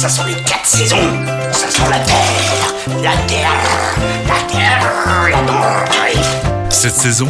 Ça sont les quatre saisons. Ça sent la terre, la terre, la terre, la terre. Cette saison,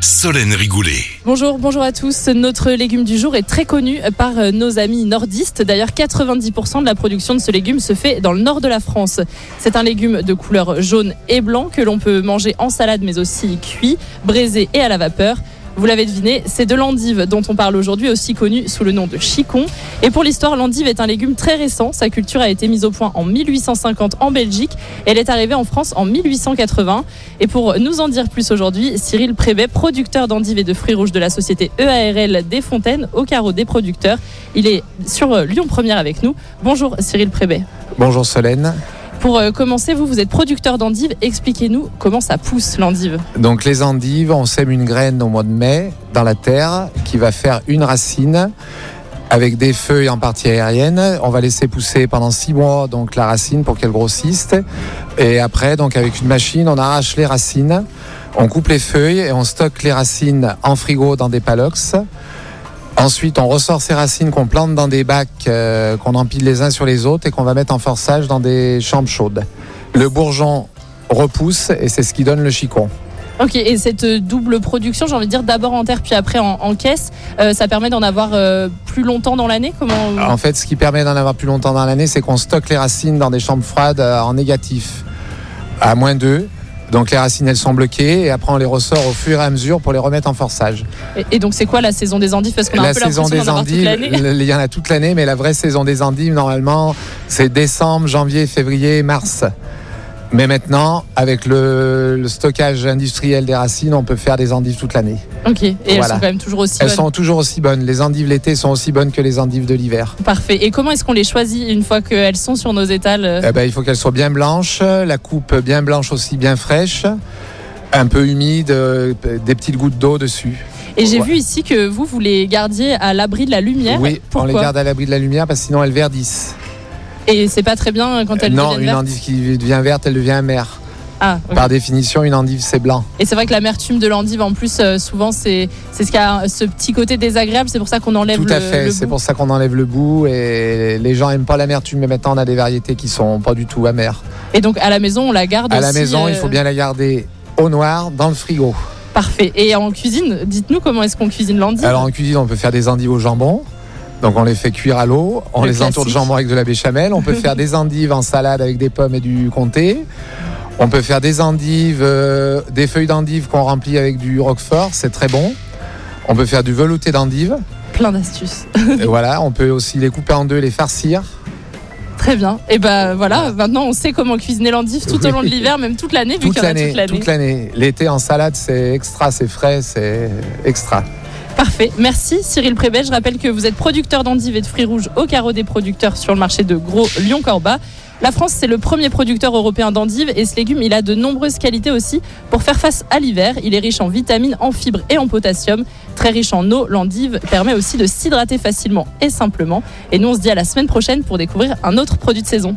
Solène Rigoulet. Bonjour, bonjour à tous. Notre légume du jour est très connu par euh, nos amis nordistes. D'ailleurs, 90% de la production de ce légume se fait dans le nord de la France. C'est un légume de couleur jaune et blanc que l'on peut manger en salade mais aussi cuit, braisé et à la vapeur. Vous l'avez deviné, c'est de l'endive dont on parle aujourd'hui, aussi connu sous le nom de chicon. Et pour l'histoire, l'endive est un légume très récent. Sa culture a été mise au point en 1850 en Belgique. Elle est arrivée en France en 1880. Et pour nous en dire plus aujourd'hui, Cyril Prébet, producteur d'endives et de fruits rouges de la société EARL des Fontaines, au carreau des producteurs. Il est sur Lyon Première avec nous. Bonjour Cyril Prébet. Bonjour Solène. Pour euh, commencer, vous, vous êtes producteur d'endives. Expliquez-nous comment ça pousse l'endive. Donc les endives, on sème une graine au mois de mai dans la terre qui va faire une racine avec des feuilles en partie aérienne. On va laisser pousser pendant six mois donc la racine pour qu'elle grossisse. Et après, avec une machine, on arrache les racines, on coupe les feuilles et on stocke les racines en frigo dans des palox. Ensuite, on ressort ces racines qu'on plante dans des bacs euh, qu'on empile les uns sur les autres et qu'on va mettre en forçage dans des chambres chaudes. Le bourgeon repousse et c'est ce qui donne le chicon. Ok, et cette double production, j'ai envie de dire d'abord en terre puis après en, en caisse, euh, ça permet d'en avoir euh, plus longtemps dans l'année Comment En fait, ce qui permet d'en avoir plus longtemps dans l'année, c'est qu'on stocke les racines dans des chambres froides euh, en négatif, à moins 2. Donc les racines, elles sont bloquées et après on les ressort au fur et à mesure pour les remettre en forçage. et, et donc c'est quoi la saison des endives? Parce qu'on a La un peu saison des endives, il y en a toute l'année, mais la vraie saison des endives, normalement, c'est décembre, janvier, février, mars. Mais maintenant, avec le, le stockage industriel des racines, on peut faire des endives toute l'année. Ok, et elles sont quand même toujours aussi Elles bonnes. sont toujours aussi bonnes. Les endives l'été sont aussi bonnes que les endives de l'hiver. Parfait. Et comment est-ce qu'on les choisit une fois qu'elles sont sur nos étals euh Eh ben, il faut qu'elles soient bien blanches, la coupe bien blanche aussi, bien fraîche, un peu humide, euh, des petites gouttes d'eau dessus. Et j'ai Ouais. vu ici que vous, vous les gardiez à l'abri de la lumière. Oui, on Pourquoi les garde à l'abri de la lumière parce que sinon elles verdissent. Et c'est pas très bien quand elles non, une vertes. endive qui devient verte, elle devient amère. Ah. Par définition, une endive, c'est blanc. Et c'est vrai que l'amertume de l'endive, en plus, euh, souvent, c'est ce qui a ce petit côté désagréable. C'est pour ça qu'on enlève Tout le, à fait, c'est pour ça qu'on enlève le bout et les gens aiment pas l'amertume, mais maintenant on a des variétés qui sont pas du tout amères. Et donc, à la maison, on la garde À la maison, il euh, faut bien la garder au noir dans le frigo. Parfait. Et en cuisine, dites-nous comment est-ce qu'on cuisine l'endive Alors en cuisine, on peut faire des endives au jambon. Donc on les fait cuire à l'eau, on Le les entoure de jambon avec de la béchamel. On peut faire des endives en salade avec des pommes et du comté. On peut faire des endives, euh, des feuilles d'endives qu'on remplit avec du roquefort, c'est très bon. On peut faire du velouté d'endives. Plein d'astuces. Et voilà, on peut aussi les couper en deux, les farcir. Très bien. Et ben voilà, maintenant on sait comment cuisiner l'endive tout au long de l'hiver, même toute l'année, vu qu'il y en a l'année, toute l'année. toute l'année. L'été en salade, c'est extra, c'est frais, c'est extra. Parfait. Merci Cyril Prébet. Je rappelle que vous êtes producteur d'endives et de fruits rouges au carreau des producteurs sur le marché de Gros Lyon-Corba. La France, c'est le premier producteur européen d'endives et ce légume, il a de nombreuses qualités aussi pour faire face à l'hiver. Il est riche en vitamines, en fibres et en potassium. Très riche en eau, l'endive permet aussi de s'hydrater facilement et simplement. Et nous, on se dit à la semaine prochaine pour découvrir un autre produit de saison.